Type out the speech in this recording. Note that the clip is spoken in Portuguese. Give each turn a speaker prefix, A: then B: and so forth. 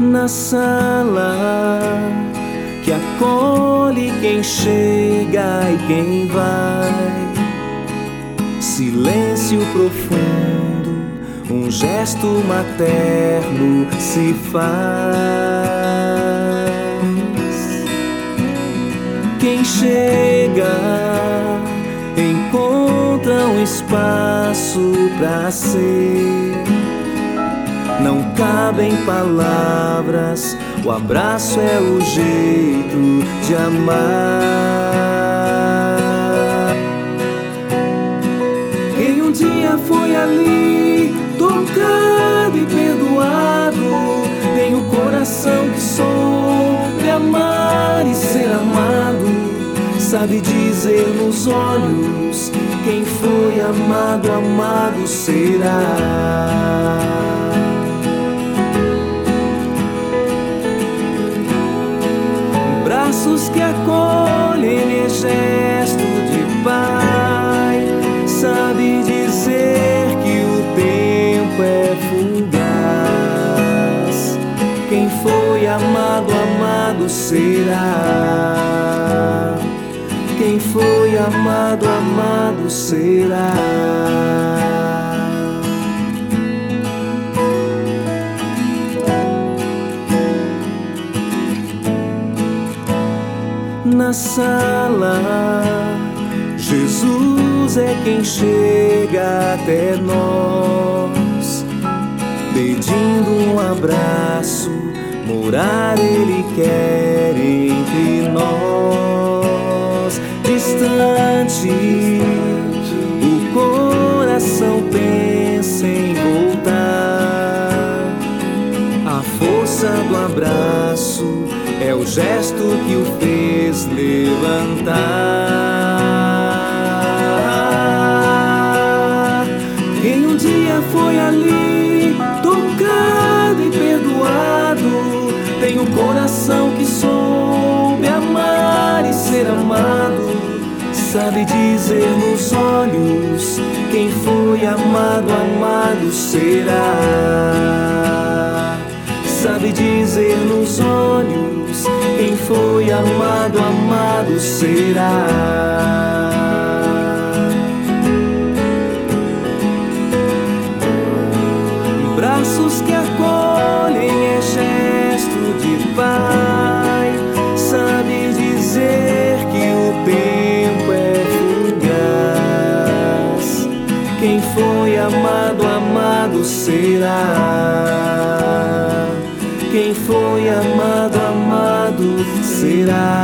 A: na sala que acolhe quem chega e quem vai. Silêncio profundo, um gesto materno se faz. Quem chega encontra um espaço para ser. Não cabem palavras, o abraço é o jeito de amar. Quem um dia foi ali, tocado e perdoado, tem o coração que soube amar e ser amado, sabe dizer nos olhos: quem foi amado, amado será. Braços que acolhem gesto de pai. Sabe dizer que o tempo é fugaz. Quem foi amado, amado será. Quem foi amado, amado será. Na sala. Jesus é quem chega até nós, pedindo um abraço. Morar Ele quer entre nós, distante. O coração pensa em voltar. A força do abraço é o gesto que o fez levantar. Quem um dia foi ali, tocado e perdoado, tem um coração que soube amar e ser amado. Sabe dizer nos olhos: quem foi amado, amado será. Sabe dizer nos olhos: quem foi amado, amado será. Braços que acolhem é gesto de pai. Sabe dizer que o tempo é fugaz. Quem foi amado, amado será. Quem foi amado, amado será.